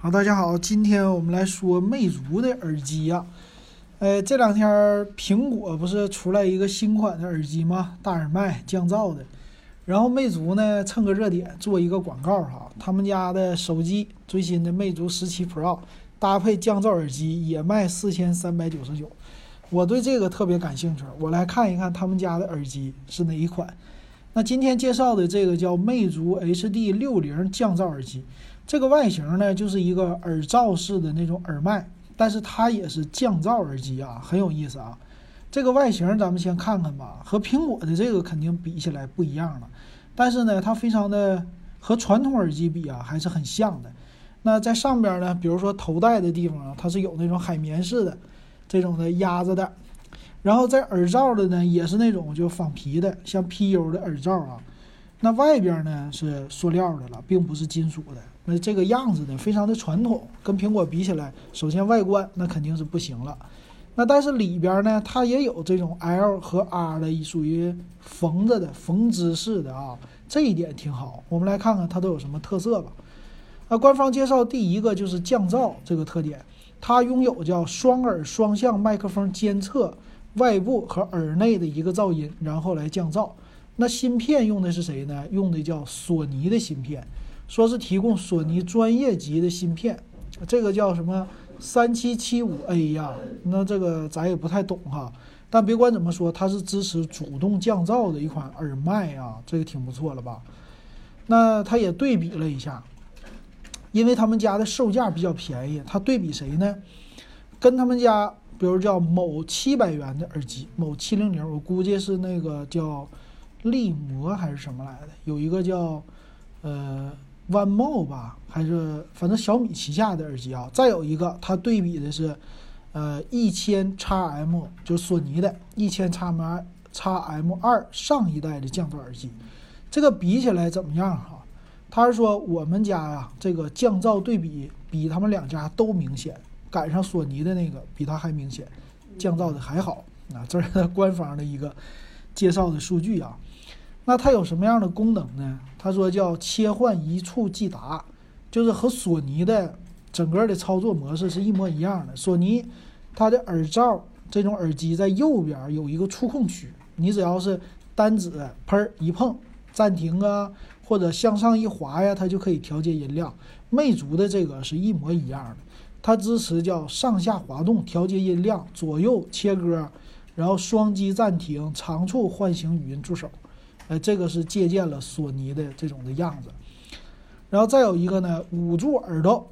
好，大家好，今天我们来说魅族的耳机呀。呃，这两天苹果不是出来一个新款的耳机吗？大耳麦降噪的。然后魅族呢蹭个热点做一个广告哈，他们家的手机最新的魅族十七 Pro 搭配降噪耳机也卖四千三百九十九。我对这个特别感兴趣，我来看一看他们家的耳机是哪一款。那今天介绍的这个叫魅族 HD 六零降噪耳机。这个外形呢，就是一个耳罩式的那种耳麦，但是它也是降噪耳机啊，很有意思啊。这个外形咱们先看看吧，和苹果的这个肯定比起来不一样了，但是呢，它非常的和传统耳机比啊，还是很像的。那在上边呢，比如说头戴的地方啊，它是有那种海绵式的这种的压着的，然后在耳罩的呢，也是那种就仿皮的，像 PU 的耳罩啊。那外边呢是塑料的了，并不是金属的。那这个样子呢，非常的传统，跟苹果比起来，首先外观那肯定是不行了。那但是里边呢，它也有这种 L 和 R 的，属于缝着的缝织式的啊，这一点挺好。我们来看看它都有什么特色吧。那官方介绍第一个就是降噪这个特点，它拥有叫双耳双向麦克风监测外部和耳内的一个噪音，然后来降噪。那芯片用的是谁呢？用的叫索尼的芯片，说是提供索尼专业级的芯片，这个叫什么三七七五 A 呀？那这个咱也不太懂哈。但别管怎么说，它是支持主动降噪的一款耳麦啊，这个挺不错了吧？那他也对比了一下，因为他们家的售价比较便宜，他对比谁呢？跟他们家，比如叫某七百元的耳机，某七零零，我估计是那个叫。力魔还是什么来的？有一个叫呃 One More 吧，还是反正小米旗下的耳机啊。再有一个，它对比的是呃一千 x M，就是索尼的一千 x M x M 二上一代的降噪耳机。这个比起来怎么样哈？他是说我们家呀，这个降噪对比比他们两家都明显，赶上索尼的那个比它还明显，降噪的还好啊。这是官方的一个介绍的数据啊。那它有什么样的功能呢？他说叫切换一触即达，就是和索尼的整个的操作模式是一模一样的。索尼它的耳罩这种耳机在右边有一个触控区，你只要是单指喷一碰暂停啊，或者向上一滑呀，它就可以调节音量。魅族的这个是一模一样的，它支持叫上下滑动调节音量，左右切歌，然后双击暂停，长处唤醒语音助手。哎，这个是借鉴了索尼的这种的样子，然后再有一个呢，捂住耳朵，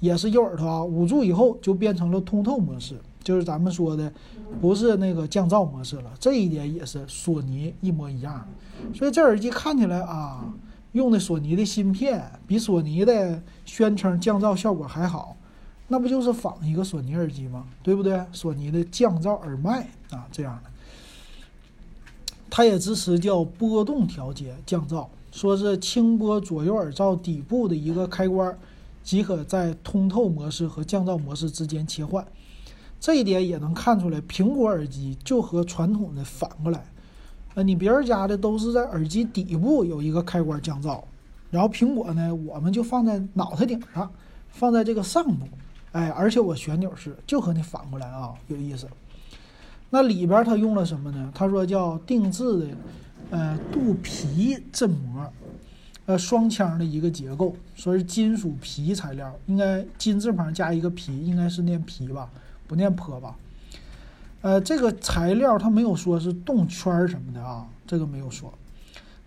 也是右耳朵啊，捂住以后就变成了通透模式，就是咱们说的，不是那个降噪模式了。这一点也是索尼一模一样，所以这耳机看起来啊，用的索尼的芯片，比索尼的宣称降噪效果还好，那不就是仿一个索尼耳机吗？对不对？索尼的降噪耳麦啊，这样的。它也支持叫波动调节降噪，说是轻拨左右耳罩底部的一个开关，即可在通透模式和降噪模式之间切换。这一点也能看出来，苹果耳机就和传统的反过来。呃，你别人家的都是在耳机底部有一个开关降噪，然后苹果呢，我们就放在脑袋顶上，放在这个上部。哎，而且我旋钮式，就和你反过来啊，有意思。那里边它用了什么呢？他说叫定制的，呃，镀皮振膜，呃，双腔的一个结构，说是金属皮材料，应该金字旁加一个皮，应该是念皮吧，不念坡吧？呃，这个材料它没有说是动圈什么的啊，这个没有说。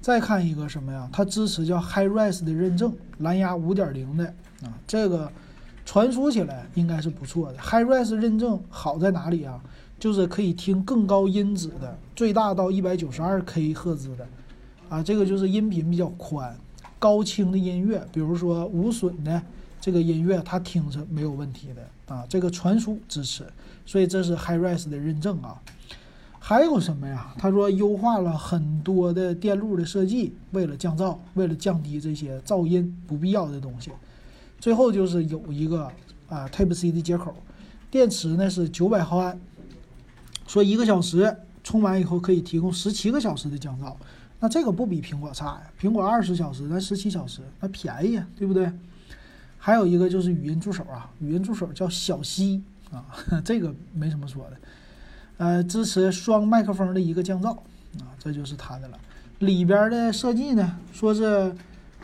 再看一个什么呀？它支持叫 HiRes 的认证，蓝牙五点零的啊，这个传输起来应该是不错的。HiRes 认证好在哪里啊？就是可以听更高音质的，最大到一百九十二 K 赫兹的，啊，这个就是音频比较宽，高清的音乐，比如说无损的这个音乐，它听着没有问题的啊。这个传输支持，所以这是 HiRes 的认证啊。还有什么呀？他说优化了很多的电路的设计，为了降噪，为了降低这些噪音不必要的东西。最后就是有一个啊 Type C 的接口，电池呢是九百毫安。说一个小时充完以后可以提供十七个小时的降噪，那这个不比苹果差呀？苹果二十小时，咱十七小时，那便宜呀，对不对？还有一个就是语音助手啊，语音助手叫小溪啊，这个没什么说的。呃，支持双麦克风的一个降噪啊，这就是它的了。里边的设计呢，说是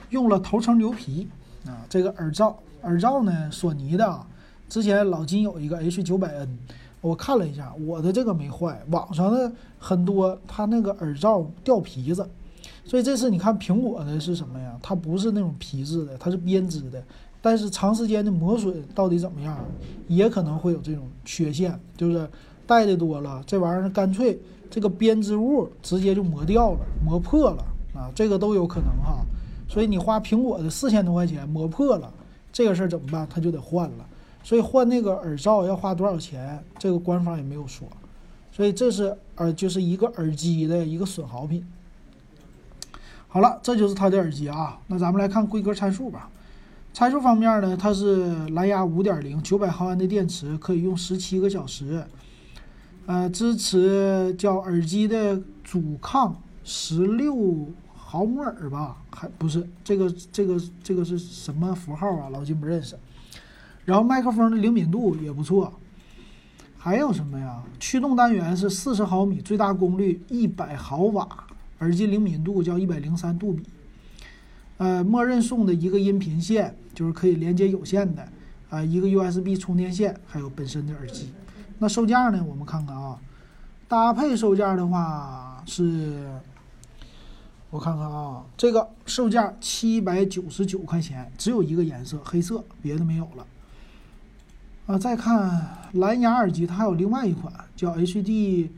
用了头层牛皮啊，这个耳罩耳罩呢，索尼的啊。之前老金有一个 H 九百 N 我看了一下，我的这个没坏。网上的很多它那个耳罩掉皮子，所以这次你看苹果的是什么呀？它不是那种皮质的，它是编织的。但是长时间的磨损到底怎么样，也可能会有这种缺陷，就是戴的多了，这玩意儿干脆这个编织物直接就磨掉了，磨破了啊，这个都有可能哈。所以你花苹果的四千多块钱磨破了，这个事儿怎么办？他就得换了。所以换那个耳罩要花多少钱？这个官方也没有说。所以这是耳就是一个耳机的一个损耗品。好了，这就是它的耳机啊。那咱们来看规格参数吧。参数方面呢，它是蓝牙5.0，九百毫安的电池可以用十七个小时。呃，支持叫耳机的阻抗十六毫摩尔吧？还不是这个这个这个是什么符号啊？老金不认识。然后麦克风的灵敏度也不错。还有什么呀？驱动单元是四十毫米，最大功率一百毫瓦，耳机灵敏度叫一百零三杜比。呃，默认送的一个音频线，就是可以连接有线的，啊，一个 USB 充电线，还有本身的耳机。那售价呢？我们看看啊，搭配售价的话是，我看看啊，这个售价七百九十九块钱，只有一个颜色黑色，别的没有了。啊，再看蓝牙耳机，它还有另外一款叫 HD。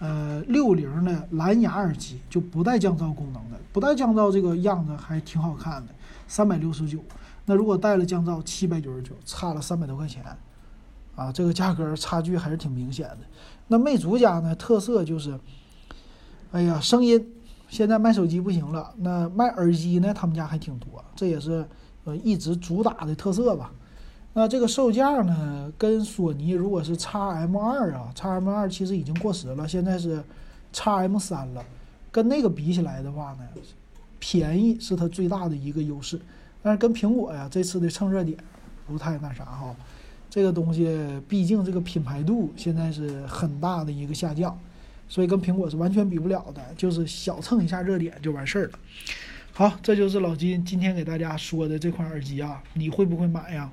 呃，六零的蓝牙耳机就不带降噪功能的，不带降噪这个样子还挺好看的，三百六十九。那如果带了降噪，七百九十九，差了三百多块钱，啊，这个价格差距还是挺明显的。那魅族家呢，特色就是，哎呀，声音现在卖手机不行了，那卖耳机呢，他们家还挺多，这也是呃一直主打的特色吧。那这个售价呢，跟索尼如果是 x M 二啊，x M 二其实已经过时了，现在是 x M 三了，跟那个比起来的话呢，便宜是它最大的一个优势。但是跟苹果呀这次的蹭热点不太那啥哈，这个东西毕竟这个品牌度现在是很大的一个下降，所以跟苹果是完全比不了的，就是小蹭一下热点就完事儿了。好，这就是老金今天给大家说的这款耳机啊，你会不会买呀？